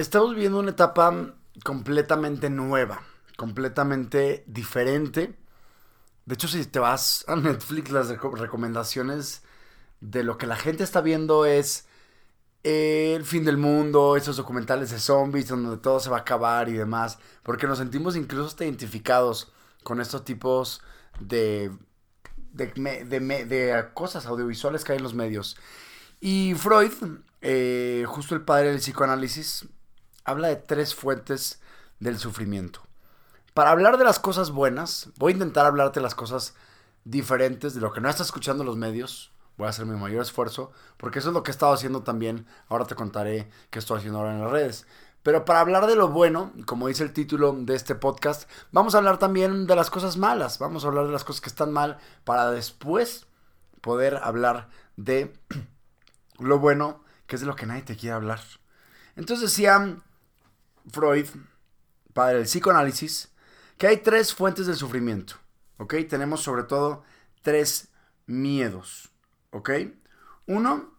estamos viviendo una etapa completamente nueva, completamente diferente. De hecho, si te vas a Netflix, las recomendaciones de lo que la gente está viendo es el fin del mundo, esos documentales de zombies donde todo se va a acabar y demás, porque nos sentimos incluso identificados con estos tipos de, cosas audiovisuales que hay en los medios. Y Freud, eh, justo el padre del psicoanálisis, habla de tres fuentes del sufrimiento. Para hablar de las cosas buenas, voy a intentar hablarte de las cosas diferentes de lo que no está escuchando los medios. Voy a hacer mi mayor esfuerzo, porque eso es lo que he estado haciendo también. Ahora te contaré qué estoy haciendo ahora en las redes. Pero para hablar de lo bueno, como dice el título de este podcast, vamos a hablar también de las cosas malas. Vamos a hablar de las cosas que están mal para después poder hablar de lo bueno, que es de lo que nadie te quiere hablar. Entonces decía Freud, padre del psicoanálisis, que hay tres fuentes del sufrimiento. ¿Ok? Tenemos sobre todo tres miedos. ¿Ok? Uno,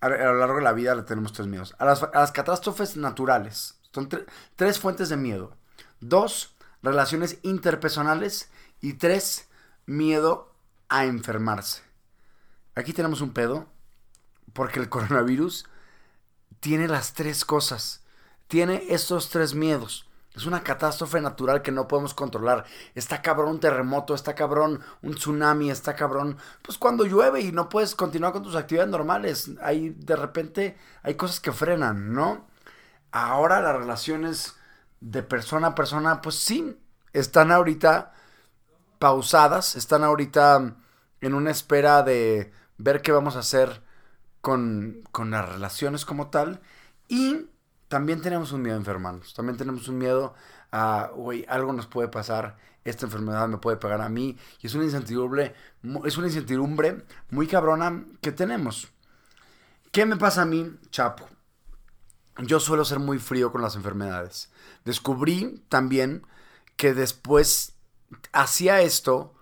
a, lo largo de la vida le tenemos tres miedos. A las, catástrofes naturales. Son tres fuentes de miedo. Dos, relaciones interpersonales. Y tres, miedo a enfermarse. Aquí tenemos un pedo. Porque el coronavirus tiene las tres cosas. Tiene estos tres miedos. Es una catástrofe natural que no podemos controlar. Está cabrón un terremoto, está cabrón un tsunami, está cabrón. Pues cuando llueve y no puedes continuar con tus actividades normales. Hay de repente hay cosas que frenan, ¿no? Ahora las relaciones de persona a persona, pues sí, están ahorita pausadas, están ahorita en una espera de ver qué vamos a hacer con, con las relaciones como tal. Y también tenemos un miedo a enfermarnos. También tenemos un miedo a, güey, algo nos puede pasar, esta enfermedad me puede pegar a mí. Y es una incertidumbre, es una incertidumbre muy cabrona que tenemos. ¿Qué me pasa a mí, Chapo? Yo suelo ser muy frío con las enfermedades. Descubrí también que después hacía esto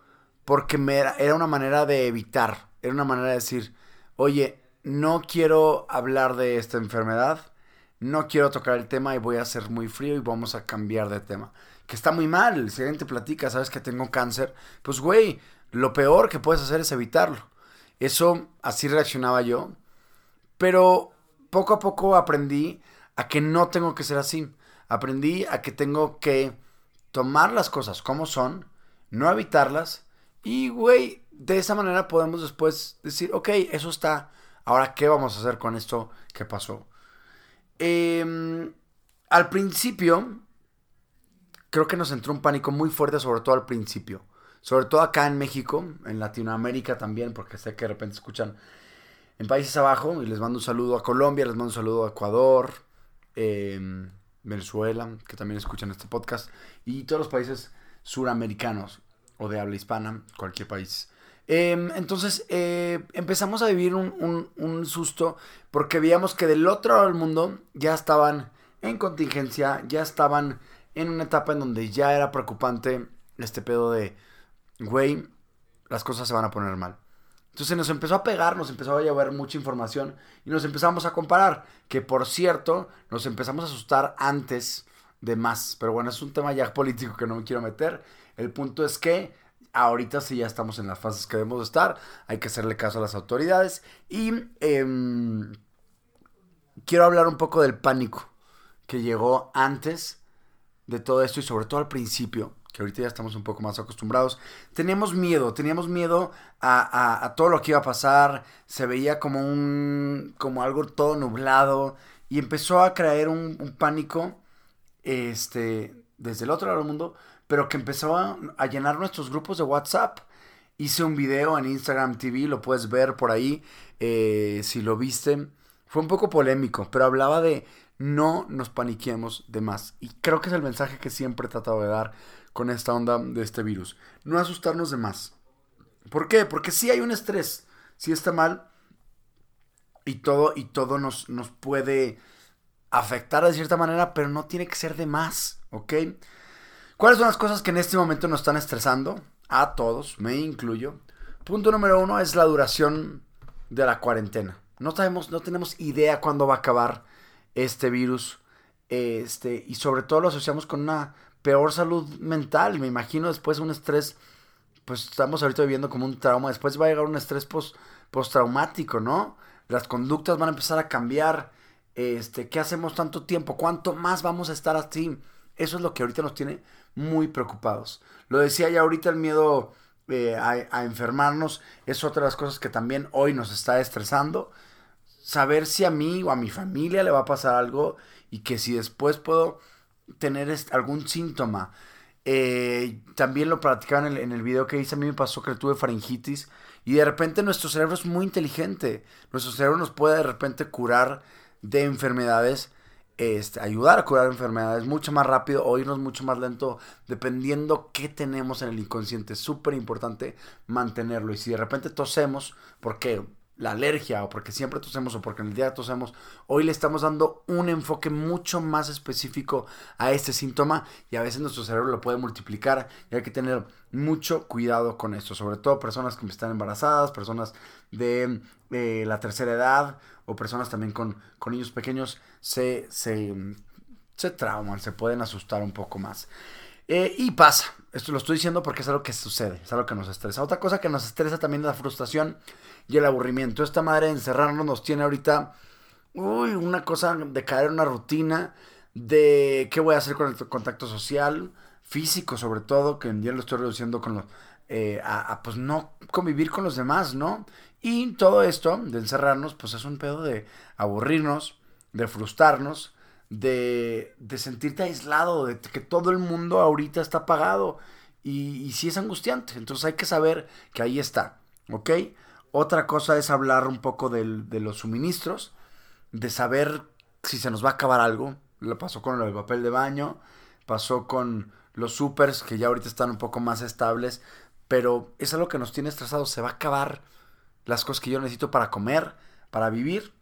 porque era una manera de evitar, era una manera de decir, oye, no quiero hablar de esta enfermedad no quiero tocar el tema y voy a ser muy frío y vamos a cambiar de tema. Que está muy mal, si alguien te platica, sabes que tengo cáncer, pues güey, lo peor que puedes hacer es evitarlo. Eso, así reaccionaba yo. Pero poco a poco aprendí a que no tengo que ser así. Aprendí a que tengo que tomar las cosas como son, no evitarlas. Y, güey, de esa manera podemos después decir, ok, eso está. Ahora, ¿qué vamos a hacer con esto que pasó? Em, al principio, creo que nos entró un pánico muy fuerte, sobre todo al principio. Sobre todo acá en México, en Latinoamérica también, porque sé que de repente escuchan en países abajo. Y les mando un saludo a Colombia, les mando un saludo a Ecuador, em, Venezuela, que también escuchan este podcast. Y todos los países suramericanos o de habla hispana, cualquier país. Em, entonces eh, empezamos a vivir un, susto porque veíamos que del otro lado del mundo ya estaban en contingencia, ya estaban en una etapa en donde ya era preocupante este pedo de, güey, las cosas se van a poner mal. Entonces nos empezó a pegar, nos empezó a llevar mucha información y nos empezamos a comparar. Que por cierto, nos empezamos a asustar antes de más. Pero bueno, es un tema ya político que no me quiero meter. El punto es que ahorita sí ya estamos en las fases que debemos estar, hay que hacerle caso a las autoridades y em, quiero hablar un poco del pánico que llegó antes de todo esto y sobre todo al principio, que ahorita ya estamos un poco más acostumbrados, teníamos miedo, teníamos miedo a, todo lo que iba a pasar, se veía como un, como algo todo nublado y empezó a creer un, un pánico, este, desde el otro lado del mundo, pero que empezó a, llenar nuestros grupos de WhatsApp. Hice un video en Instagram TV, lo puedes ver por ahí, eh, si lo viste. Fue un poco polémico, pero hablaba de no nos paniquemos de más. Y creo que es el mensaje que siempre he tratado de dar con esta onda de este virus. No asustarnos de más. ¿Por qué? Porque sí hay un estrés, sí está mal y todo, y todo nos, nos puede afectar de cierta manera, pero no tiene que ser de más, ¿ok? ¿Cuáles son las cosas que en este momento nos están estresando? A todos, me incluyo. Punto número uno es la duración de la cuarentena. No, sabemos, no tenemos idea cuándo va a acabar este virus. Este, y sobre todo lo asociamos con una peor salud mental. Me imagino después un estrés, pues estamos ahorita viviendo como un trauma. Después va a llegar un estrés post, postraumático, ¿no? Las conductas van a empezar a cambiar. Este, ¿qué hacemos tanto tiempo? ¿Cuánto más vamos a estar así? Eso es lo que ahorita nos tiene muy preocupados. Lo decía ya ahorita el miedo eh, a, enfermarnos es otra de las cosas que también hoy nos está estresando. Saber si a mí o a mi familia le va a pasar algo y que si después puedo tener algún síntoma. Eh, también lo platicaban en el, en el video que hice, a mí me pasó que tuve faringitis y de repente nuestro cerebro es muy inteligente. Nuestro cerebro nos puede de repente curar de enfermedades este, ayudar a curar enfermedades mucho más rápido o irnos mucho más lento dependiendo qué tenemos en el inconsciente. Es súper importante mantenerlo. Y si de repente tosemos, porque la alergia o porque siempre tosemos o porque en el día tosemos, hoy le estamos dando un enfoque mucho más específico a este síntoma y a veces nuestro cerebro lo puede multiplicar y hay que tener mucho cuidado con esto, sobre todo personas que están embarazadas, personas de eh, la tercera edad o personas también con, con niños pequeños se, se, se, trauman, se pueden asustar un poco más. Eh, y pasa, esto lo estoy diciendo porque es algo que sucede, es algo que nos estresa. Otra cosa que nos estresa también es la frustración y el aburrimiento. Esta madre de encerrarnos nos tiene ahorita, uy, una cosa de caer en una rutina, de qué voy a hacer con el contacto social, físico sobre todo, que en día lo estoy reduciendo con los, eh, a, pues no convivir con los demás, ¿no? Y todo esto de encerrarnos, pues es un pedo de aburrirnos, de frustrarnos, de, de sentirte aislado, de que todo el mundo ahorita está apagado. Y, y sí es angustiante. Entonces hay que saber que ahí está, ¿ok? Otra cosa es hablar un poco de los suministros, de saber si se nos va a acabar algo. Lo pasó con el papel de baño, pasó con los supers que ya ahorita están un poco más estables, pero es algo que nos tiene estresados. Se va a acabar las cosas que yo necesito para comer, para vivir.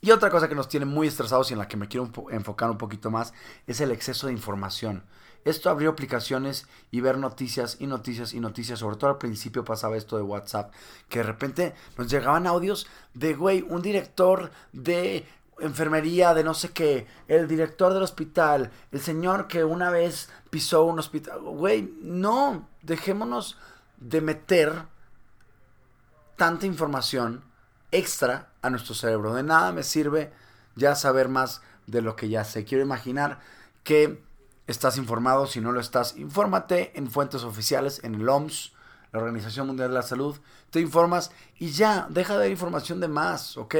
Y otra cosa que nos tiene muy estresados y en la que me quiero enfocar un poquito más es el exceso de información. Esto abrió aplicaciones y ver noticias y noticias y noticias. Sobre todo al principio pasaba esto de WhatsApp, que de repente nos llegaban audios de, güey, un director de enfermería de no sé qué, el director del hospital, el señor que una vez pisó un hospital. Güey, no, dejémonos de meter tanta información extra a nuestro cerebro. De nada me sirve ya saber más de lo que ya sé. Quiero imaginar que estás informado. Si no lo estás, infórmate en fuentes oficiales, en el OMS, la Organización Mundial de la Salud. Te informas y ya, deja de información de más, ¿ok?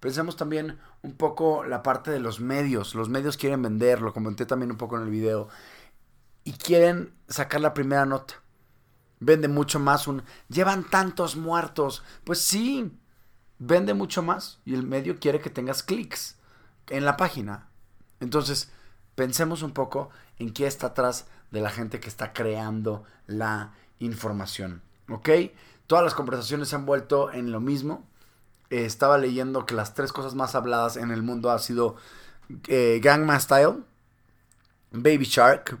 Pensemos también un poco la parte de los medios. Los medios quieren vender, lo comenté también un poco en el video. Y quieren sacar la primera nota vende mucho más un llevan tantos muertos. Pues sí, vende mucho más y el medio quiere que tengas clics en la página. Entonces, pensemos un poco en qué está atrás de la gente que está creando la información. ¿Ok? Todas las conversaciones se han vuelto en lo mismo. Eh, estaba leyendo que las tres cosas más habladas en el mundo ha sido eh, Style, Baby Shark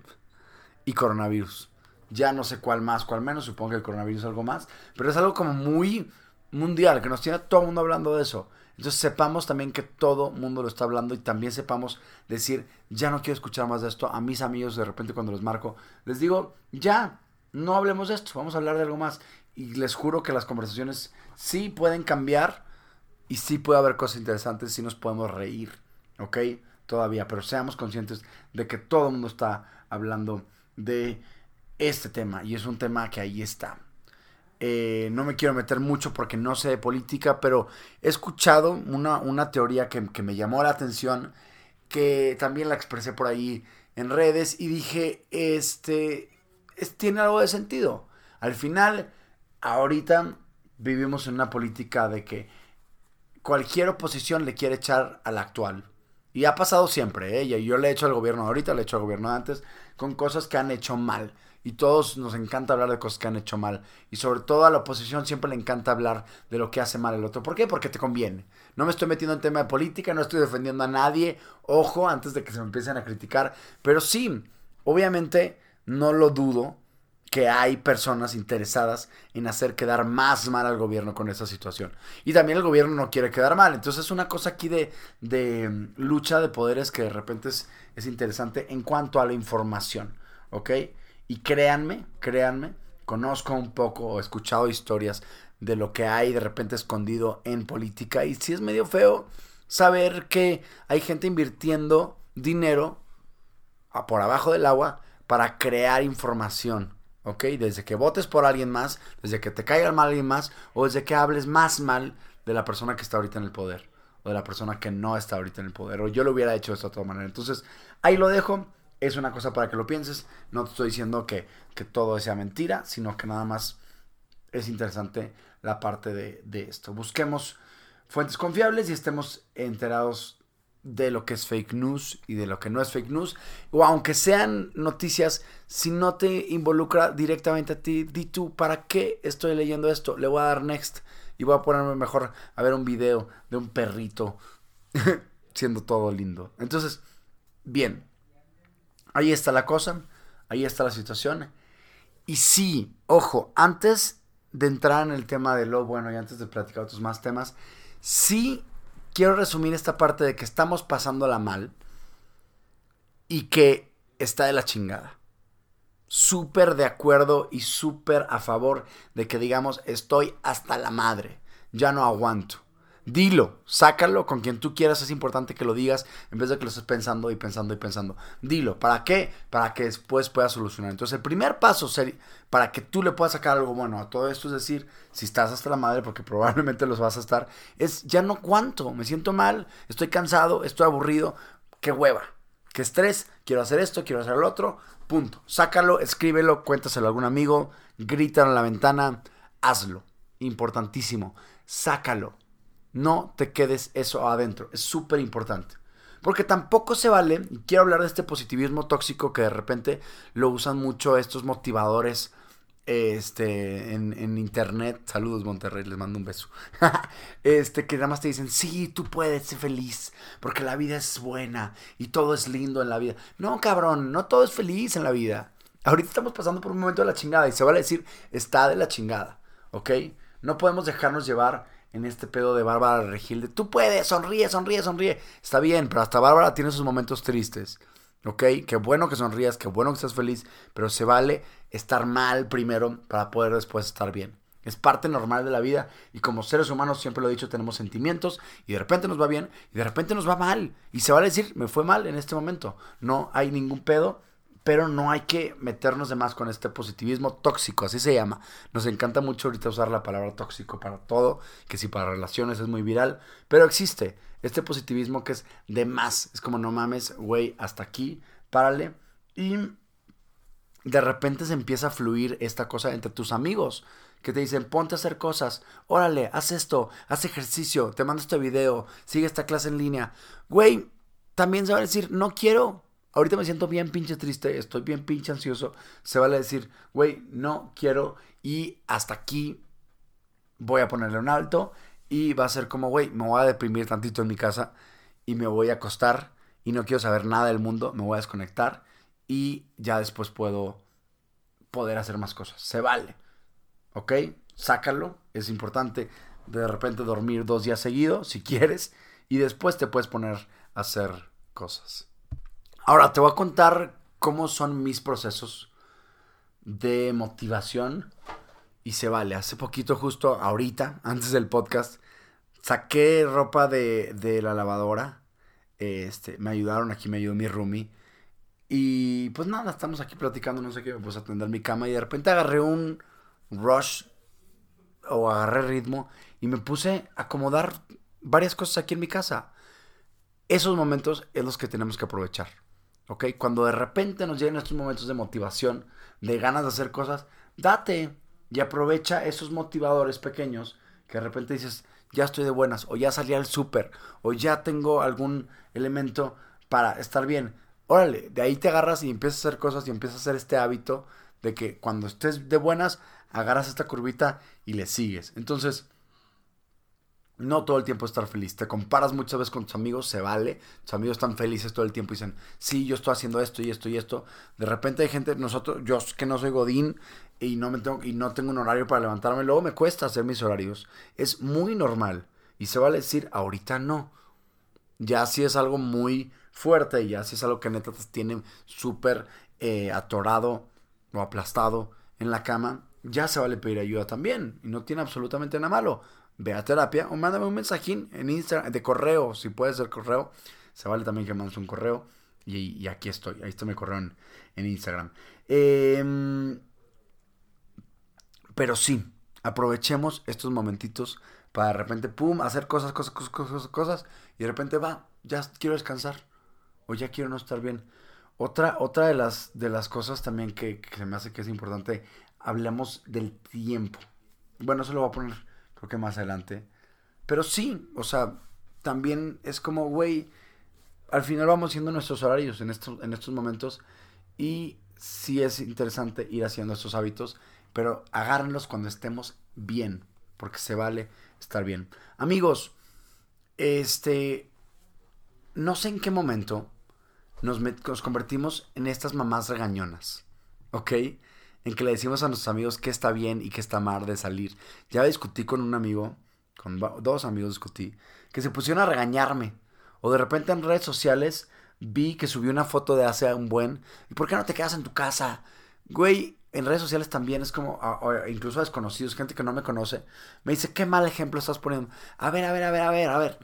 y coronavirus. Ya no sé cuál más, cuál menos, supongo que el coronavirus es algo más, pero es algo como muy mundial, que nos tiene todo el mundo hablando de eso. Entonces sepamos también que todo el mundo lo está hablando y también sepamos decir, ya no quiero escuchar más de esto. A mis amigos de repente cuando los marco, les digo, ya, no hablemos de esto, vamos a hablar de algo más. Y les juro que las conversaciones sí pueden cambiar y sí puede haber cosas interesantes, sí nos podemos reír, ¿ok? Todavía, pero seamos conscientes de que todo el mundo está hablando de este tema y es un tema que ahí está. Eh, no me quiero meter mucho porque no sé de política, pero he escuchado una, teoría que, me llamó la atención, que también la expresé por ahí en redes y dije, este, tiene algo de sentido. Al final, ahorita vivimos en una política de que cualquier oposición le quiere echar al actual. Y ha pasado siempre, ¿eh? Yo le he hecho al gobierno ahorita, le he hecho al gobierno antes, con cosas que han hecho mal y todos nos encanta hablar de cosas que han hecho mal. Y sobre todo a la oposición siempre le encanta hablar de lo que hace mal el otro. ¿Por qué? Porque te conviene. No me estoy metiendo en tema de política, no estoy defendiendo a nadie. Ojo, antes de que se me empiecen a criticar. Pero sí, obviamente no lo dudo que hay personas interesadas en hacer quedar más mal al gobierno con esa situación. Y también el gobierno no quiere quedar mal. Entonces es una cosa aquí de, de mm, lucha de poderes que de repente es, es interesante en cuanto a la información. ¿Ok? Y créanme, créanme, conozco un poco he escuchado historias de lo que hay de repente escondido en política. Y sí es medio feo saber que hay gente invirtiendo dinero por abajo del agua para crear información. ¿Ok? Desde que votes por alguien más, desde que te caiga mal alguien más, o desde que hables más mal de la persona que está ahorita en el poder, o de la persona que no está ahorita en el poder, o yo lo hubiera hecho de esta otra manera. Entonces, ahí lo dejo. Es una cosa para que lo pienses. No te estoy diciendo que, que todo sea mentira, sino que nada más es interesante la parte de, de esto. Busquemos fuentes confiables y estemos enterados de lo que es fake news y de lo que no es fake news. O aunque sean noticias, si no te involucra directamente a ti, di tú, ¿para qué estoy leyendo esto? Le voy a dar next y voy a ponerme mejor a ver un video de un perrito siendo todo lindo. Entonces, bien, ahí está la cosa, ahí está la situación. Y sí, ojo, antes de entrar en el tema de lo bueno y antes de platicar otros más temas, sí quiero resumir esta parte de que estamos pasándola mal y que está de la chingada. Súper de acuerdo y súper a favor de que digamos estoy hasta la madre, ya no aguanto. Dilo, sácalo con quien tú quieras, es importante que lo digas en vez de que lo estés pensando y pensando y pensando. Dilo, ¿para qué? Para que después puedas solucionar. Entonces, el primer paso para que tú le puedas sacar algo bueno a todo esto, es decir, si estás hasta la madre, porque probablemente los vas a estar, es ya no cuánto, me siento mal, estoy cansado, estoy aburrido, qué hueva, qué estrés, quiero hacer esto, quiero hacer lo otro, punto. Sácalo, escríbelo, cuéntaselo a algún amigo, grítalo en la ventana, hazlo. Importantísimo, sácalo no te quedes eso adentro. Es súper importante. Porque tampoco se vale, y quiero hablar de este positivismo tóxico que de repente lo usan mucho estos motivadores este, en, internet. Saludos Monterrey, les mando un beso. este, que nada más te dicen, sí, tú puedes ser feliz, porque la vida es buena y todo es lindo en la vida. No, cabrón, no todo es feliz en la vida. Ahorita estamos pasando por un momento de la chingada y se vale decir, está de la chingada, ¿ok? No podemos dejarnos llevar en este pedo de Bárbara Regil de tú puedes, sonríe, sonríe, sonríe. Está bien, pero hasta Bárbara tiene sus momentos tristes. ¿Ok? Qué bueno que sonrías, qué bueno que estés feliz, pero se vale estar mal primero para poder después estar bien. Es parte normal de la vida y como seres humanos siempre lo he dicho, tenemos sentimientos y de repente nos va bien y de repente nos va mal. Y se vale decir, me fue mal en este momento. No hay ningún pedo pero no hay que meternos de más con este positivismo tóxico, así se llama. Nos encanta mucho ahorita usar la palabra tóxico para todo, que si para relaciones es muy viral, pero existe este positivismo que es de más, es como no mames, güey, hasta aquí, párale. Y de repente se empieza a fluir esta cosa entre tus amigos que te dicen, ponte a hacer cosas, órale, haz esto, haz ejercicio, te mando este video, sigue esta clase en línea. Güey, también se va a decir, no quiero, ahorita me siento bien pinche triste, estoy bien pinche ansioso, se vale decir, güey, no quiero y hasta aquí voy a ponerle un alto y va a ser como, güey, me voy a deprimir tantito en mi casa y me voy a acostar y no quiero saber nada del mundo, me voy a desconectar y ya después puedo poder hacer más cosas. Se vale, ¿ok? Sácalo, es importante de repente dormir dos días seguidos si quieres y después te puedes poner a hacer cosas. Ahora te voy a contar cómo son mis procesos de motivación y se vale. Hace poquito, justo ahorita, antes del podcast, saqué ropa de, la lavadora. Este, me ayudaron aquí, me ayudó mi roomie. Y pues nada, estamos aquí platicando, no sé qué, me puse a atender mi cama y de repente agarré un rush o agarré ritmo y me puse a acomodar varias cosas aquí en mi casa. Esos momentos es los que tenemos que aprovechar. Cuando de repente nos llegan estos momentos de motivación, de ganas de hacer cosas, date y aprovecha esos motivadores pequeños que de repente dices, ya estoy de buenas, o ya salí al súper, o ya tengo algún elemento para estar bien. Órale, de ahí te agarras y empiezas a hacer cosas y empiezas a hacer este hábito de que cuando estés de buenas, agarras esta curvita y le sigues. Entonces, no todo el tiempo estar feliz. Te comparas muchas veces con tus amigos, se vale. Tus amigos están felices todo el tiempo y dicen, sí, yo estoy haciendo esto y esto y esto. De repente hay gente, nosotros, yo que no soy Godín y no, me tengo, y no tengo un horario para levantarme, luego me cuesta hacer mis horarios. Es muy normal. Y se vale decir, ahorita no. Ya si es algo muy fuerte ya si es algo que neta te tiene súper eh, atorado o aplastado en la cama, ya se vale pedir ayuda también. Y no tiene absolutamente nada malo ve a terapia o mándame un mensajín en Instagram, de correo, si puede ser correo. Se vale también que mandes un correo. Y, aquí estoy, ahí está mi correo en, Instagram. Em, pero sí, aprovechemos estos momentitos para de repente, pum, hacer cosas, cosas, cosas, cosas, cosas. Y de repente va, ya quiero descansar. O ya quiero no estar bien. Otra, otra de, las, de las cosas también que, se me hace que es importante, hablamos del tiempo. Bueno, se lo voy a poner creo que más adelante. Pero sí, o sea, también es como, güey, al final vamos haciendo nuestros horarios en estos, en estos momentos y sí es interesante ir haciendo estos hábitos, pero agárrenlos cuando estemos bien, porque se vale estar bien. Amigos, este, no sé en qué momento nos, nos convertimos en estas mamás regañonas, ¿ok? En que le decimos a nuestros amigos qué está bien y qué está mal de salir. Ya discutí con un amigo, con dos amigos discutí, que se pusieron a regañarme. O de repente en redes sociales vi que subió una foto de hace un buen. ¿Y por qué no te quedas en tu casa? Güey, en redes sociales también es como, incluso a desconocidos, gente que no me conoce, me dice, qué mal ejemplo estás poniendo. A ver, a ver, a ver, a ver, a ver.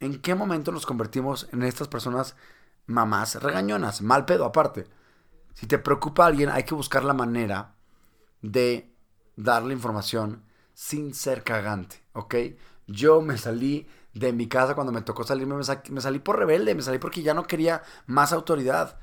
¿En qué momento nos convertimos en estas personas mamás regañonas? Mal pedo aparte. Si te preocupa alguien, hay que buscar la manera de darle información sin ser cagante, ¿ok? Yo me salí de mi casa cuando me tocó salirme, me, salí por rebelde, me salí porque ya no quería más autoridad.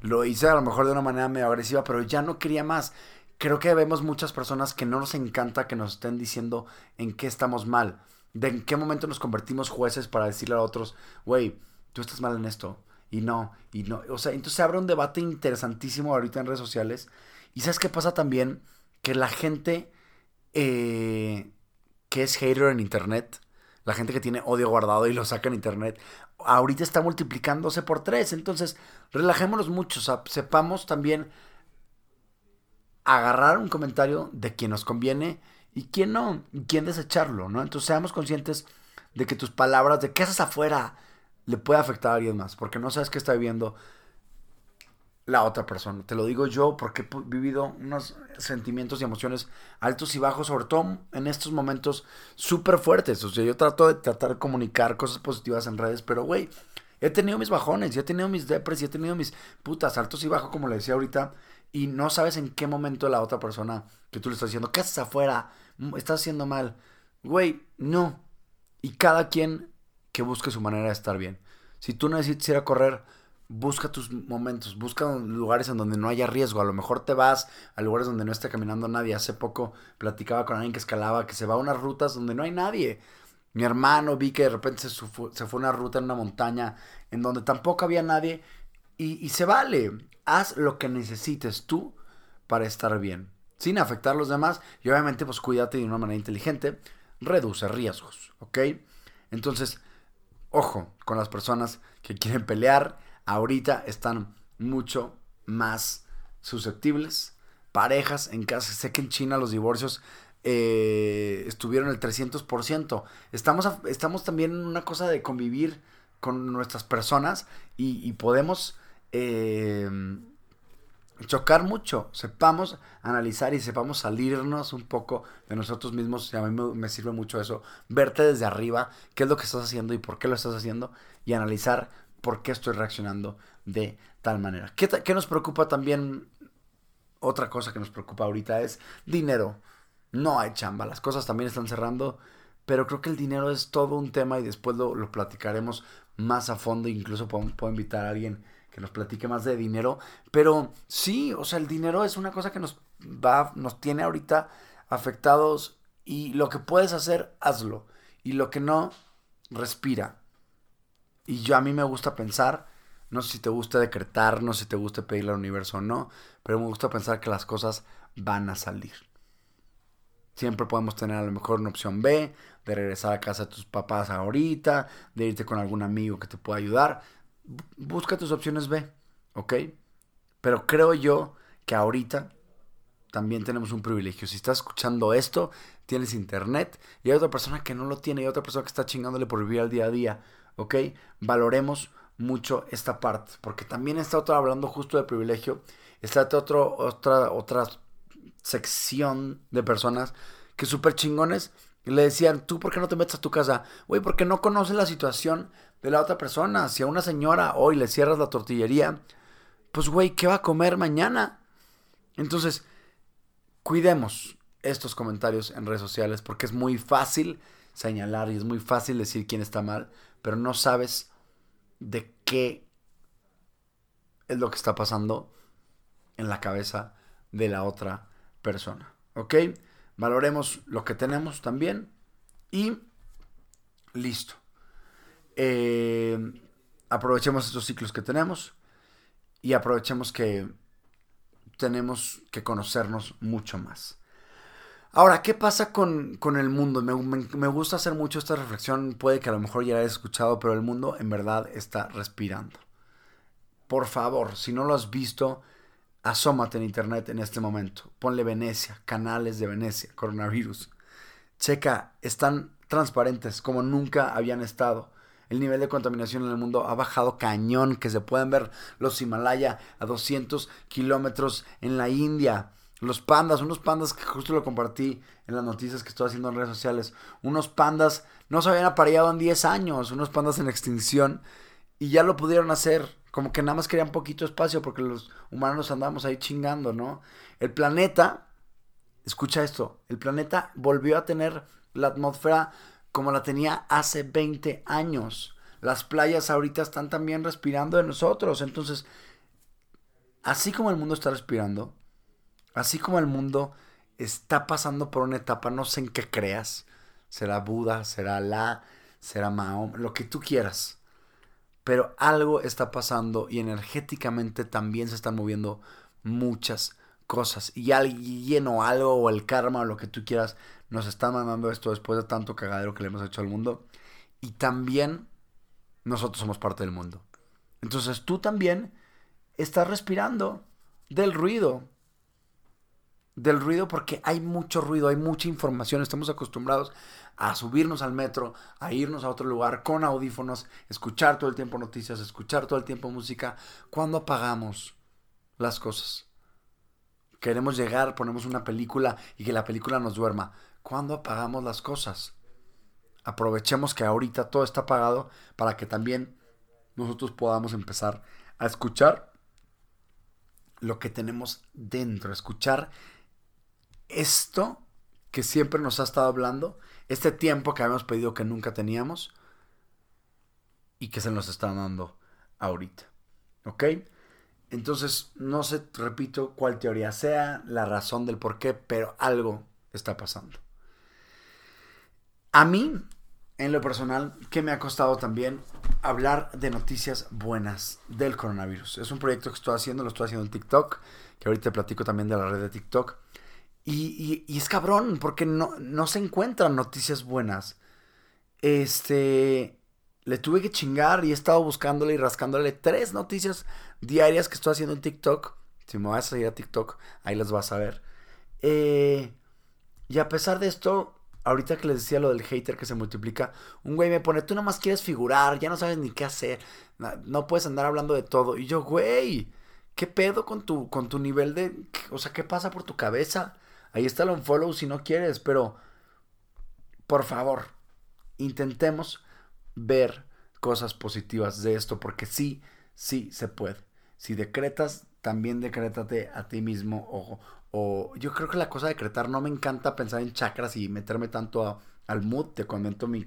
Lo hice a lo mejor de una manera medio agresiva, pero ya no quería más. Creo que vemos muchas personas que no nos encanta que nos estén diciendo en qué estamos mal. De en qué momento nos convertimos jueces para decirle a otros, güey, tú estás mal en esto y no, y no. O sea, entonces se abre un debate interesantísimo ahorita en redes sociales. Y sabes qué pasa también? Que la gente eh, que es hater en internet, la gente que tiene odio guardado y lo saca en internet, ahorita está multiplicándose por tres. Entonces, relajémonos mucho, o sea, sepamos también agarrar un comentario de quien nos conviene y quién no, y quién desecharlo, ¿no? Entonces seamos conscientes de que tus palabras, de qué haces afuera, le puede afectar a alguien más, porque no sabes qué está viviendo la otra persona. Te lo digo yo porque he vivido unos sentimientos y emociones altos y bajos, sobre todo en estos momentos súper fuertes. O sea, yo trato de tratar de comunicar cosas positivas en redes, pero güey, he tenido mis bajones, he tenido mis depres, he tenido mis putas altos y bajos, como le decía ahorita, y no sabes en qué momento la otra persona que tú le estás diciendo, ¿qué haces afuera? Estás haciendo mal. Güey, no. Y cada quien que busque su manera de estar bien. Si tú necesitas ir a correr, busca tus momentos, busca lugares en donde no haya riesgo. A lo mejor te vas a lugares donde no esté caminando nadie. Hace poco platicaba con alguien que escalaba, que se va a unas rutas donde no hay nadie. Mi hermano vi que de repente se, fue, a una ruta en una montaña en donde tampoco había nadie. Y, y se vale. Haz lo que necesites tú para estar bien. Sin afectar a los demás. Y obviamente, pues cuídate de una manera inteligente. Reduce riesgos. ¿Ok? Entonces, ojo con las personas que quieren pelear. Ahorita están mucho más susceptibles. Parejas en casa. Sé que en China los divorcios eh, estuvieron el 300%. Estamos, estamos también en una cosa de convivir con nuestras personas y, podemos eh, chocar mucho, sepamos analizar y sepamos salirnos un poco de nosotros mismos. Y a mí me, sirve mucho eso, verte desde arriba, qué es lo que estás haciendo y por qué lo estás haciendo y analizar por qué estoy reaccionando de tal manera. ¿Qué, qué nos preocupa también? Otra cosa que nos preocupa ahorita es dinero. No hay chamba, las cosas también están cerrando, pero creo que el dinero es todo un tema y después lo, lo platicaremos más a fondo. Incluso puedo, puedo invitar a alguien que nos platique más de dinero. Pero sí, o sea, el dinero es una cosa que nos va, nos tiene ahorita afectados y lo que puedes hacer, hazlo. Y lo que no, respira. Y yo a mí me gusta pensar, no sé si te gusta decretar, no sé si te gusta pedirle al universo o no, pero me gusta pensar que las cosas van a salir. Siempre podemos tener a lo mejor una opción B, de regresar a casa de tus papás ahorita, de irte con algún amigo que te pueda ayudar. Busca tus opciones B, ¿ok? Pero creo yo que ahorita también tenemos un privilegio. Si estás escuchando esto, tienes internet y hay otra persona que no lo tiene y otra persona que está chingándole por vivir al día a día, ¿ok? Valoremos mucho esta parte, porque también está otro hablando justo de privilegio, está otro, otra, otra sección de personas que súper chingones le decían, tú por qué no te metes a tu casa, güey, porque no conoces la situación de la otra persona, si a una señora hoy le cierras la tortillería, pues güey, ¿qué va a comer mañana? Entonces, cuidemos estos comentarios en redes sociales porque es muy fácil señalar y es muy fácil decir quién está mal, pero no sabes de qué es lo que está pasando en la cabeza de la otra persona. ¿Ok? Valoremos lo que tenemos también y listo. Eh, aprovechemos estos ciclos que tenemos y aprovechemos que tenemos que conocernos mucho más. Ahora, ¿qué pasa con, el mundo? Me, gusta hacer mucho esta reflexión, puede que a lo mejor ya la hayas escuchado, pero el mundo en verdad está respirando. Por favor, si no lo has visto, asómate en internet en este momento. Ponle Venecia, canales de Venecia, coronavirus. Checa, están transparentes como nunca habían estado el nivel de contaminación en el mundo ha bajado cañón, que se pueden ver los Himalaya a 200 kilómetros en la India. Los pandas, unos pandas que justo lo compartí en las noticias que estoy haciendo en redes sociales. Unos pandas no se habían apareado en 10 años, unos pandas en extinción y ya lo pudieron hacer. Como que nada más querían poquito espacio porque los humanos andábamos ahí chingando, ¿no? El planeta, escucha esto, el planeta volvió a tener la atmósfera como la tenía hace 20 años. Las playas ahorita están también respirando de nosotros. Entonces, así como el mundo está respirando, así como el mundo está pasando por una etapa, no sé en qué creas, será Buda, será la será Mahoma, lo que tú quieras. Pero algo está pasando y energéticamente también se están moviendo muchas cosas. Y alguien o algo o el karma o lo que tú quieras nos está mandando esto después de tanto cagadero que le hemos hecho al mundo. Y también nosotros somos parte del mundo. Entonces tú también estás respirando del ruido. Del ruido porque hay mucho ruido, hay mucha información. Estamos acostumbrados a subirnos al metro, a irnos a otro lugar con audífonos, escuchar todo el tiempo noticias, escuchar todo el tiempo música. ¿Cuándo apagamos las cosas? Queremos llegar, ponemos una película y que la película nos duerma. ¿Cuándo apagamos las cosas? Aprovechemos que ahorita todo está apagado para que también nosotros podamos empezar a escuchar lo que tenemos dentro, escuchar esto que siempre nos ha estado hablando, este tiempo que habíamos pedido que nunca teníamos y que se nos está dando ahorita. ¿Ok? Entonces, no sé, repito, cuál teoría sea, la razón del por qué, pero algo está pasando. A mí, en lo personal, que me ha costado también hablar de noticias buenas del coronavirus. Es un proyecto que estoy haciendo, lo estoy haciendo en TikTok, que ahorita platico también de la red de TikTok. Y, es cabrón, porque no, no se encuentran noticias buenas. Este, le tuve que chingar y he estado buscándole y rascándole tres noticias diarias que estoy haciendo en TikTok. Si me vas a seguir a TikTok, ahí las vas a ver. Eh, y a pesar de esto, ahorita que les decía lo del hater que se multiplica, un güey me pone, tú nomás quieres figurar, ya no sabes ni qué hacer, no puedes andar hablando de todo. Y yo, güey, ¿qué pedo con tu, con tu nivel de... O sea, ¿qué pasa por tu cabeza? Ahí está el unfollow si no quieres, pero por favor, intentemos ver cosas positivas de esto, porque sí, sí se puede. Si decretas, también decrétate a ti mismo o, o yo creo que la cosa de decretar no me encanta pensar en chakras y meterme tanto al mood. Te comento mi,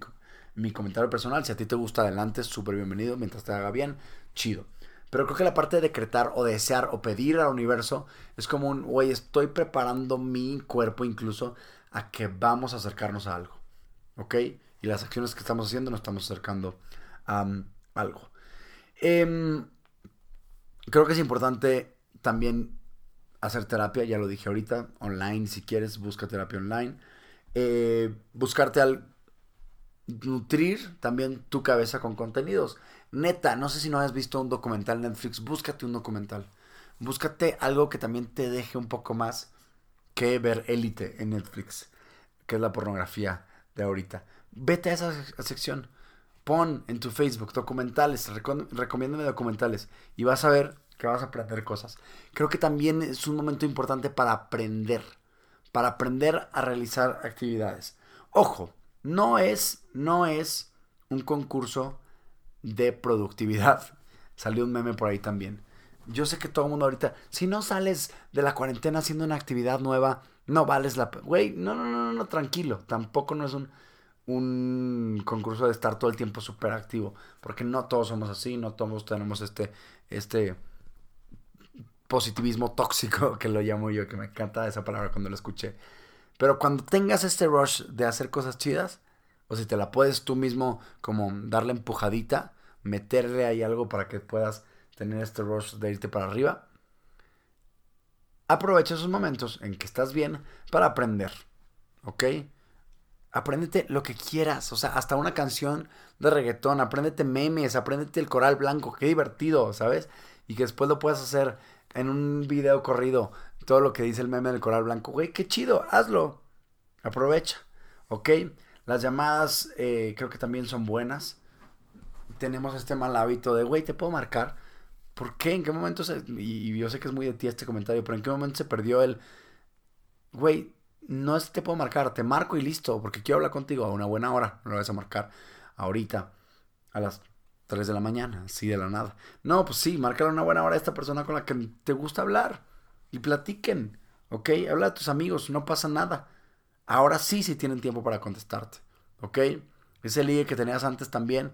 mi comentario personal. Si a ti te gusta, adelante, súper bienvenido. Mientras te haga bien, chido. Pero creo que la parte de decretar o desear o pedir al universo es como un, güey, estoy preparando mi cuerpo incluso a que vamos a acercarnos a algo. ¿Ok? Y las acciones que estamos haciendo nos estamos acercando a algo. Em, creo que es importante también hacer terapia, ya lo dije ahorita, online, si quieres, busca terapia online. eh, buscarte al nutrir también tu cabeza con contenidos. Neta, no sé si no has visto un documental en Netflix, búscate un documental. Búscate algo que también te deje un poco más que ver Élite en Netflix, que es la pornografía de ahorita. Vete a esa sección. Pon en tu Facebook documentales, recomiéndame documentales y vas a ver que vas a aprender cosas. Creo que también es un momento importante para aprender, para aprender a realizar actividades. Ojo, no es, no es un concurso de productividad. Salió un meme por ahí también. Yo sé que todo el mundo ahorita, si no sales de la cuarentena haciendo una actividad nueva, no vales la... Güey, no, no, no, no, tranquilo. Tampoco no es un, un concurso de estar todo el tiempo súper activo. Porque no todos somos así, no todos tenemos este, este positivismo tóxico, que lo llamo yo, que me encanta esa palabra cuando lo escuché. Pero cuando tengas este rush de hacer cosas chidas, o si te la puedes tú mismo como darle empujadita, meterle ahí algo para que puedas tener este rush de irte para arriba, aprovecha esos momentos en que estás bien para aprender, ¿ok? Apréndete lo que quieras, o sea, hasta una canción de reggaetón, apréndete memes, apréndete el coral blanco, qué divertido, ¿sabes? Y que después lo puedas hacer en un video corrido todo lo que dice el meme del coral blanco. Güey, qué chido, hazlo. Aprovecha, ¿ok? Las llamadas eh, creo que también son buenas. Tenemos este mal hábito de, güey, te puedo marcar. ¿Por qué? ¿En qué momento se.? Y, yo sé que es muy de ti este comentario, pero ¿en qué momento se perdió el. Güey, no es que te puedo marcar, te marco y listo, porque quiero hablar contigo a una buena hora. No lo vas a marcar ahorita, a las 3 de la mañana, así de la nada. No, pues sí, márcale una buena hora a esta persona con la que te gusta hablar y platiquen, ¿ok? Habla a tus amigos, no pasa nada. Ahora sí, si tienen tiempo para contestarte, ¿ok? Ese ligue que tenías antes también,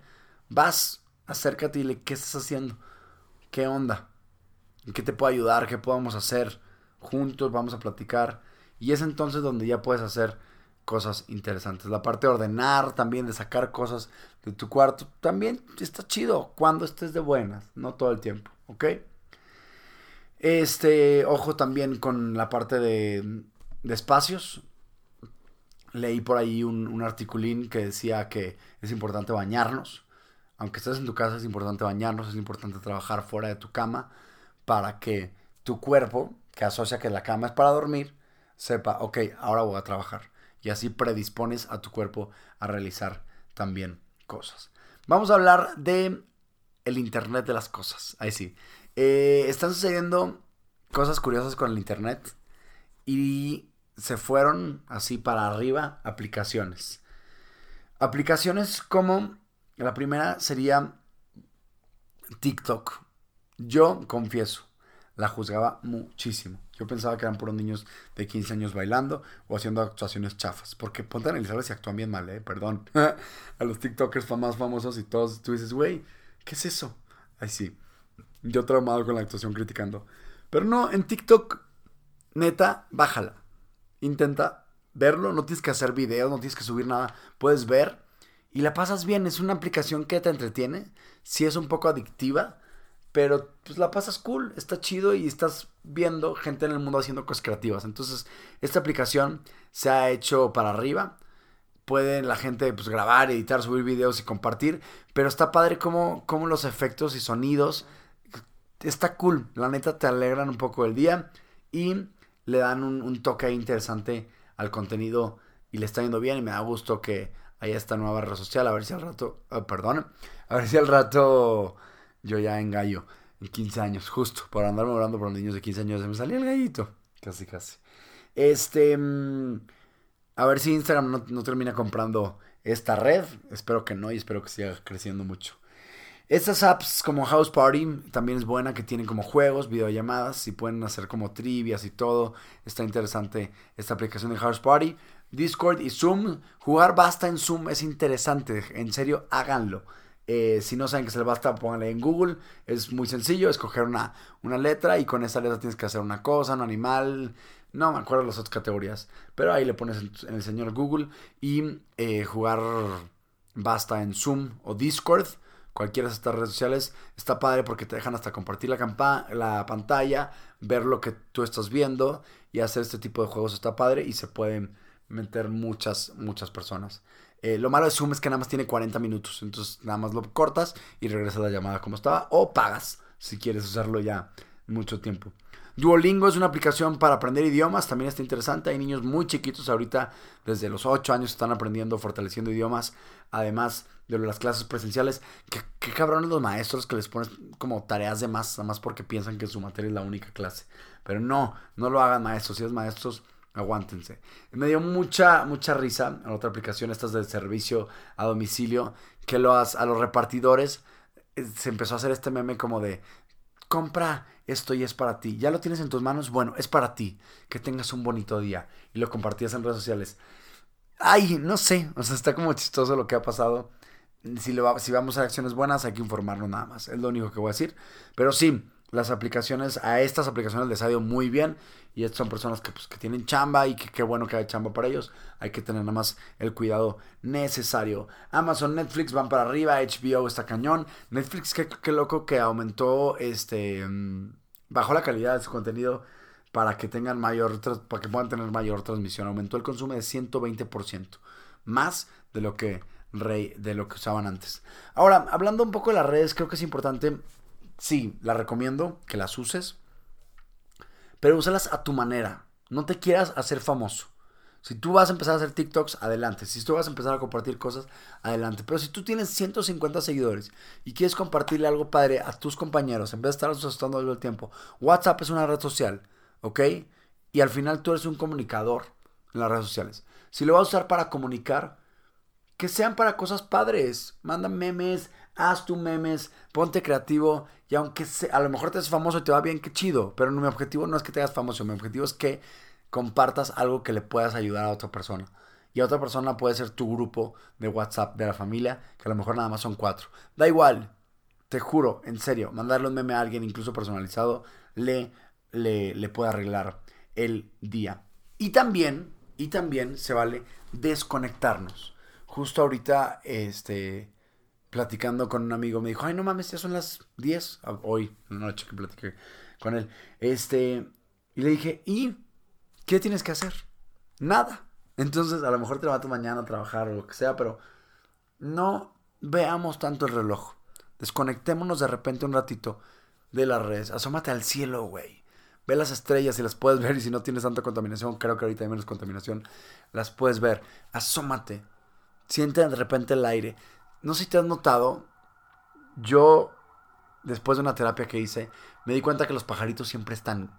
vas, acércate y dile, ¿qué estás haciendo? ¿Qué onda? ¿En qué te puedo ayudar? ¿Qué podemos hacer? Juntos vamos a platicar. Y es entonces donde ya puedes hacer cosas interesantes. La parte de ordenar también, de sacar cosas de tu cuarto, también está chido cuando estés de buenas, no todo el tiempo, ¿ok? Este, ojo también con la parte de, espacios. Leí por ahí un, un, articulín que decía que es importante bañarnos. Aunque estés en tu casa, es importante bañarnos, es importante trabajar fuera de tu cama para que tu cuerpo, que asocia que la cama es para dormir, sepa, ok, ahora voy a trabajar. Y así predispones a tu cuerpo a realizar también cosas. Vamos a hablar de el Internet de las cosas. Ahí sí. Eh, están sucediendo cosas curiosas con el Internet y se fueron así para arriba aplicaciones. Aplicaciones como la primera sería TikTok. Yo confieso, la juzgaba muchísimo. Yo pensaba que eran puros niños de 15 años bailando o haciendo actuaciones chafas. Porque ponte a analizar si actúan bien mal, ¿eh? Perdón. a los TikTokers más famosos y todos. Tú dices, güey, ¿qué es eso? Ay, sí. Yo traumado con la actuación criticando. Pero no, en TikTok, neta, bájala. Intenta verlo. No tienes que hacer videos, no tienes que subir nada. Puedes ver y la pasas bien. Es una aplicación que te entretiene. Sí es un poco adictiva pero pues la pasas cool, está chido y estás viendo gente en el mundo haciendo cosas creativas. Entonces, esta aplicación se ha hecho para arriba. Puede la gente pues, grabar, editar, subir videos y compartir. Pero está padre como, como los efectos y sonidos. Está cool. La neta te alegran un poco el día. Y le dan un, toque interesante al contenido. Y le está yendo bien. Y me da gusto que haya esta nueva red social. A ver si al rato. Ah, perdón. A ver si al rato yo ya en gallo, en 15 años, justo, por andarme hablando por los niños de 15 años, se me salía el gallito, casi, casi. Este, mm, a ver si Instagram no, termina comprando esta red, espero que no y espero que siga creciendo mucho. Estas apps como House Party también es buena que tienen como juegos, videollamadas y pueden hacer como trivias y todo. Está interesante esta aplicación de House Party. Discord y Zoom. Jugar basta en Zoom es interesante. En serio, háganlo. Eh, si no saben que se le basta, pónganle en Google. Es muy sencillo, escoger una, una letra y con esa letra tienes que hacer una cosa, un animal. No me acuerdo las otras categorías. Pero ahí le pones en, el señor Google y eh, jugar basta en Zoom o Discord. Cualquiera de estas redes sociales está padre porque te dejan hasta compartir la, la pantalla, ver lo que tú estás viendo y hacer este tipo de juegos está padre y se pueden meter muchas, muchas personas. Eh, lo malo de Zoom es que nada más tiene 40 minutos, entonces nada más lo cortas y regresas la llamada como estaba o pagas si quieres usarlo ya mucho tiempo. Duolingo es una aplicación para aprender idiomas, también está interesante. Hay niños muy chiquitos ahorita, desde los 8 años están aprendiendo, fortaleciendo idiomas, además de las clases presenciales. Qué, qué cabrones los maestros que les ponen como tareas de más, nada más porque piensan que su materia es la única clase. Pero no, no lo hagan maestros, si es maestros, aguántense. Me dio mucha, mucha risa en otra aplicación, estas de servicio a domicilio, que lo, a los repartidores eh, se empezó a hacer este meme como de compra esto y es para ti. Ya lo tienes en tus manos, bueno, es para ti. Que tengas un bonito día. Y lo compartías en redes sociales. Ay, no sé, o sea, está como chistoso lo que ha pasado. Si, si vamos a acciones buenas, hay que informarnos nada más. Es lo único que voy a decir. Pero sí, las aplicaciones, a estas aplicaciones les ha ido muy bien. Y estas son personas que, pues, que tienen chamba y que qué bueno que hay chamba para ellos. Hay que tener nada más el cuidado necesario. Amazon, Netflix van para arriba, HBO está cañón. Netflix, qué, qué loco que aumentó, este, mm, bajó la calidad de su contenido para que tengan mayor, para que puedan tener mayor transmisión. Aumentó el consumo de 120%, más de lo que de lo que usaban antes. Ahora, hablando un poco de las redes, creo que es importante sí, la recomiendo que las uses, pero úsalas a tu manera. No te quieras hacer famoso. Si tú vas a empezar a hacer TikToks, adelante. Si tú vas a empezar a compartir cosas, adelante. Pero si tú tienes 150 seguidores y quieres compartirle algo padre a tus compañeros, en vez de estar asustando todo el tiempo, WhatsApp es una red social, ¿ok? Y al final tú eres un comunicador en las redes sociales. Si lo vas a usar para comunicar, que sean para cosas padres. Manda memes, haz tus memes, ponte creativo y aunque a lo mejor te haces famoso y te va bien, qué chido, pero mi objetivo no es que te hagas famoso, mi objetivo es que compartas algo que le puedas ayudar a otra persona. Y a otra persona puede ser tu grupo de WhatsApp de la familia, que a lo mejor nada más son cuatro. Da igual, te juro, en serio, mandarle un meme a alguien, incluso personalizado, le, le, le puede arreglar el día. Y también, y también se vale desconectarnos. Justo ahorita, este, platicando con un amigo, me dijo, ay, no mames, ya son las 10, ah, hoy, la noche que platiqué con él. Este, y le dije, ¿y qué tienes que hacer? Nada. Entonces, a lo mejor te levantas mañana a trabajar o lo que sea, pero no veamos tanto el reloj. Desconectémonos de repente un ratito de las redes. Asómate al cielo, güey. Ve las estrellas y las puedes ver. Y si no tienes tanta contaminación, creo que ahorita hay menos contaminación, las puedes ver. Asómate. Siente de repente el aire no sé si te has notado, yo, después de una terapia que hice, me di cuenta que los pajaritos siempre están.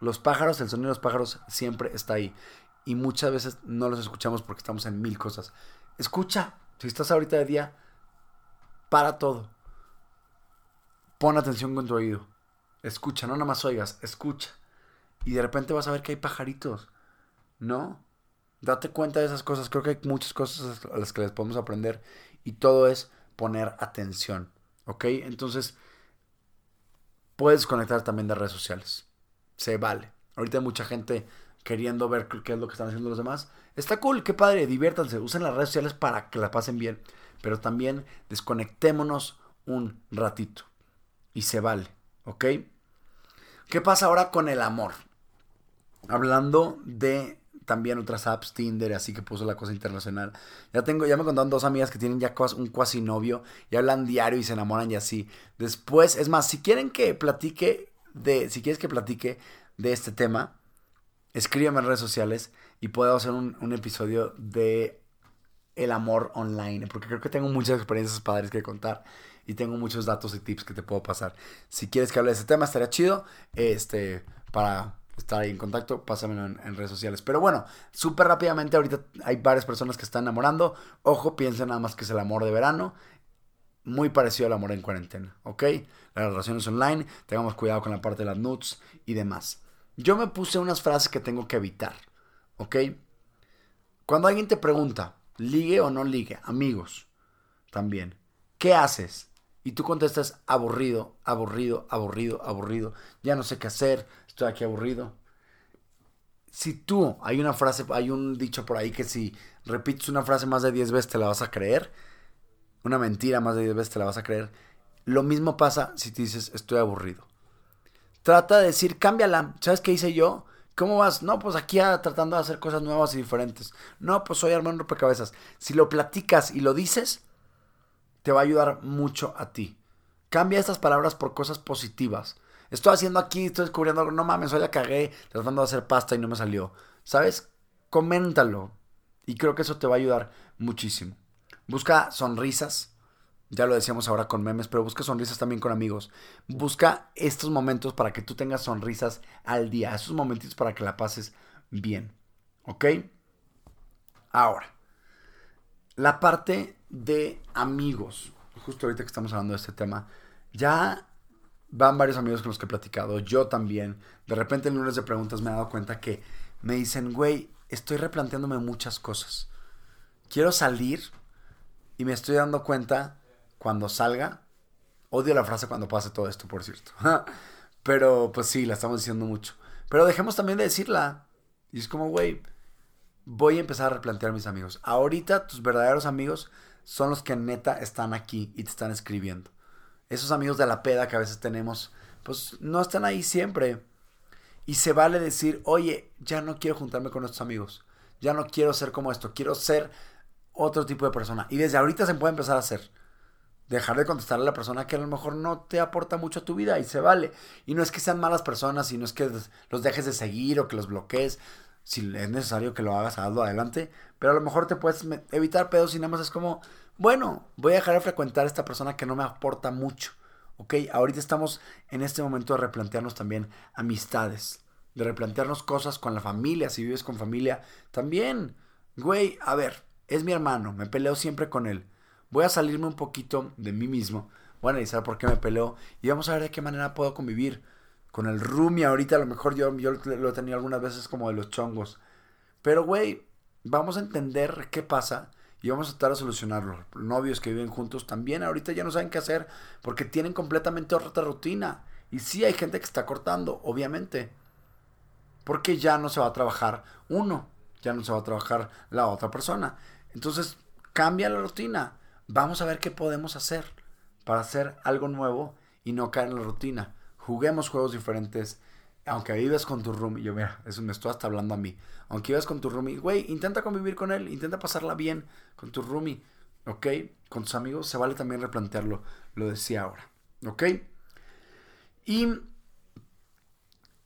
Los pájaros, el sonido de los pájaros siempre está ahí. Y muchas veces no los escuchamos porque estamos en mil cosas. Escucha, si estás ahorita de día, para todo. Pon atención con tu oído. Escucha, no nada más oigas, escucha. Y de repente vas a ver que hay pajaritos. ¿No? Date cuenta de esas cosas. Creo que hay muchas cosas a las que les podemos aprender y todo es poner atención. ¿Ok? Entonces, puedes conectar también de redes sociales. Se vale. Ahorita hay mucha gente queriendo ver qué es lo que están haciendo los demás. Está cool, qué padre, diviértanse, usen las redes sociales para que la pasen bien. Pero también desconectémonos un ratito. Y se vale, ¿ok? ¿Qué pasa ahora con el amor? Hablando de también otras apps, Tinder, así que puso la cosa internacional. Ya tengo, ya me contaron dos amigas que tienen ya un cuasi novio y hablan diario y se enamoran y así. Después, es más, si quieren que platique de, si quieres que platique de este tema, escríbeme en redes sociales y puedo hacer un, un episodio de el amor online, porque creo que tengo muchas experiencias padres que contar y tengo muchos datos y tips que te puedo pasar. Si quieres que hable de ese tema, estaría chido, este, para estar ahí en contacto, pásamelo en, redes sociales. Pero bueno, súper rápidamente, ahorita hay varias personas que están enamorando. Ojo, piensen nada más que es el amor de verano. Muy parecido al amor en cuarentena, ¿ok? Las relaciones online, tengamos cuidado con la parte de las nudes y demás. Yo me puse unas frases que tengo que evitar, ¿ok? Cuando alguien te pregunta, ligue o no ligue, amigos, también, ¿qué haces? Y tú contestas aburrido, aburrido, aburrido, aburrido. Ya no sé qué hacer, estoy aquí aburrido. Si tú, hay una frase, hay un dicho por ahí que si repites una frase más de 10 veces te la vas a creer. Una mentira más de 10 veces te la vas a creer. Lo mismo pasa si te dices estoy aburrido. Trata de decir, cámbiala. ¿Sabes qué hice yo? ¿Cómo vas? No, pues aquí tratando de hacer cosas nuevas y diferentes. No, pues soy armando rompecabezas. Si lo platicas y lo dices, te va a ayudar mucho a ti. Cambia estas palabras por cosas positivas. Estoy haciendo aquí, estoy descubriendo algo. No mames, hoy la cagué tratando de hacer pasta y no me salió. ¿Sabes? Coméntalo. Y creo que eso te va a ayudar muchísimo. Busca sonrisas ya lo decíamos ahora con memes, pero busca sonrisas también con amigos. Busca estos momentos para que tú tengas sonrisas al día, esos momentitos para que la pases bien. ¿Ok? Ahora, la parte de amigos. Justo ahorita que estamos hablando de este tema, ya van varios amigos con los que he platicado, yo también. De repente en lunes de preguntas me he dado cuenta que me dicen, güey, estoy replanteándome muchas cosas. Quiero salir y me estoy dando cuenta cuando salga. Odio la frase cuando pase todo esto, por cierto. Pero pues sí, la estamos diciendo mucho. Pero dejemos también de decirla. Y es como, güey, voy a empezar a replantear mis amigos. Ahorita tus verdaderos amigos son los que neta están aquí y te están escribiendo. Esos amigos de la peda que a veces tenemos, pues no están ahí siempre. Y se vale decir, oye, ya no quiero juntarme con estos amigos. Ya no quiero ser como esto. Quiero ser otro tipo de persona. Y desde ahorita se puede empezar a hacer dejar de contestarle a la persona que a lo mejor no te aporta mucho a tu vida y se vale. Y no es que sean malas personas, y no es que los dejes de seguir o que los bloquees. Si es necesario que lo hagas, hazlo adelante. Pero a lo mejor te puedes evitar pedos y nada más es como, bueno, voy a dejar de frecuentar a esta persona que no me aporta mucho. ¿Ok? Ahorita estamos en este momento de replantearnos también amistades. De replantearnos cosas con la familia, si vives con familia. También, güey, a ver, es mi hermano, me peleo siempre con él voy a salirme un poquito de mí mismo, voy a analizar por qué me peleo y vamos a ver de qué manera puedo convivir con el roomie. Ahorita a lo mejor yo, yo lo he tenido algunas veces como de los chongos. Pero, güey, vamos a entender qué pasa y vamos a tratar de solucionarlo. Novios que viven juntos también ahorita ya no saben qué hacer porque tienen completamente otra rutina. Y sí hay gente que está cortando, obviamente. Porque ya no se va a trabajar uno, ya no se va a trabajar la otra persona. Entonces, cambia la rutina vamos a ver qué podemos hacer para hacer algo nuevo y no caer en la rutina. Juguemos juegos diferentes. Aunque vives con tu roomie, yo mira, eso me estoy hasta hablando a mí. Aunque vivas con tu roomie, güey, intenta convivir con él, intenta pasarla bien con tu roomie, ¿ok? Con tus amigos se vale también replantearlo, lo decía ahora, ¿ok? Y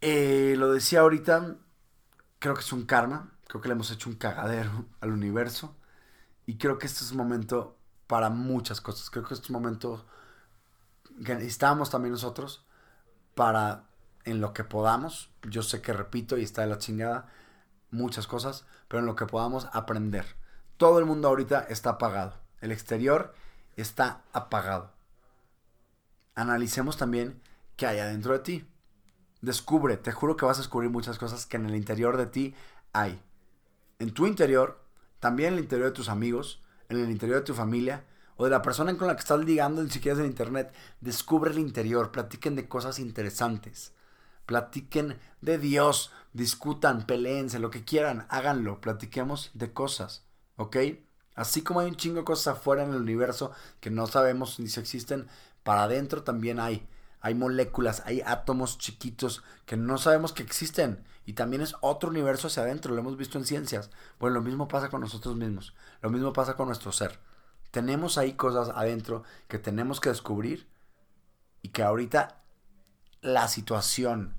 eh, lo decía ahorita, creo que es un karma, creo que le hemos hecho un cagadero al universo y creo que este es un momento para muchas cosas. Creo que estos momentos que necesitamos también nosotros para en lo que podamos, yo sé que repito y está de la chingada muchas cosas, pero en lo que podamos aprender. Todo el mundo ahorita está apagado. El exterior está apagado. Analicemos también qué hay adentro de ti. Descubre, te juro que vas a descubrir muchas cosas que en el interior de ti hay. En tu interior, también en el interior de tus amigos, en el interior de tu familia o de la persona con la que estás ligando ni siquiera en internet, descubre el interior, platiquen de cosas interesantes, platiquen de Dios, discutan, peleense, lo que quieran, háganlo, platiquemos de cosas, ¿ok? Así como hay un chingo de cosas afuera en el universo que no sabemos ni si existen, para adentro también hay. Hay moléculas, hay átomos chiquitos que no sabemos que existen. Y también es otro universo hacia adentro, lo hemos visto en ciencias. Pues lo mismo pasa con nosotros mismos. Lo mismo pasa con nuestro ser. Tenemos ahí cosas adentro que tenemos que descubrir y que ahorita la situación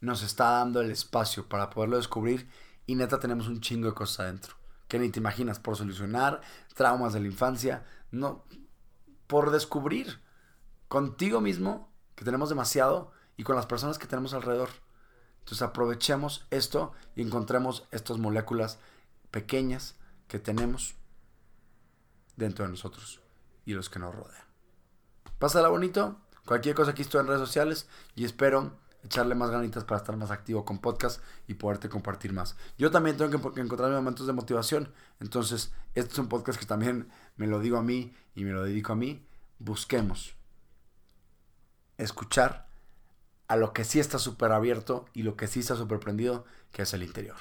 nos está dando el espacio para poderlo descubrir y neta tenemos un chingo de cosas adentro que ni te imaginas por solucionar, traumas de la infancia, no, por descubrir contigo mismo, que tenemos demasiado, y con las personas que tenemos alrededor. Entonces aprovechemos esto y encontremos estas moléculas pequeñas que tenemos dentro de nosotros y los que nos rodean. Pásala bonito. Cualquier cosa aquí estoy en redes sociales y espero echarle más ganitas para estar más activo con podcast y poderte compartir más. Yo también tengo que encontrar momentos de motivación. Entonces, este es un podcast que también me lo digo a mí y me lo dedico a mí. Busquemos escuchar a lo que sí está súper abierto y lo que sí está súper prendido, que es el interior.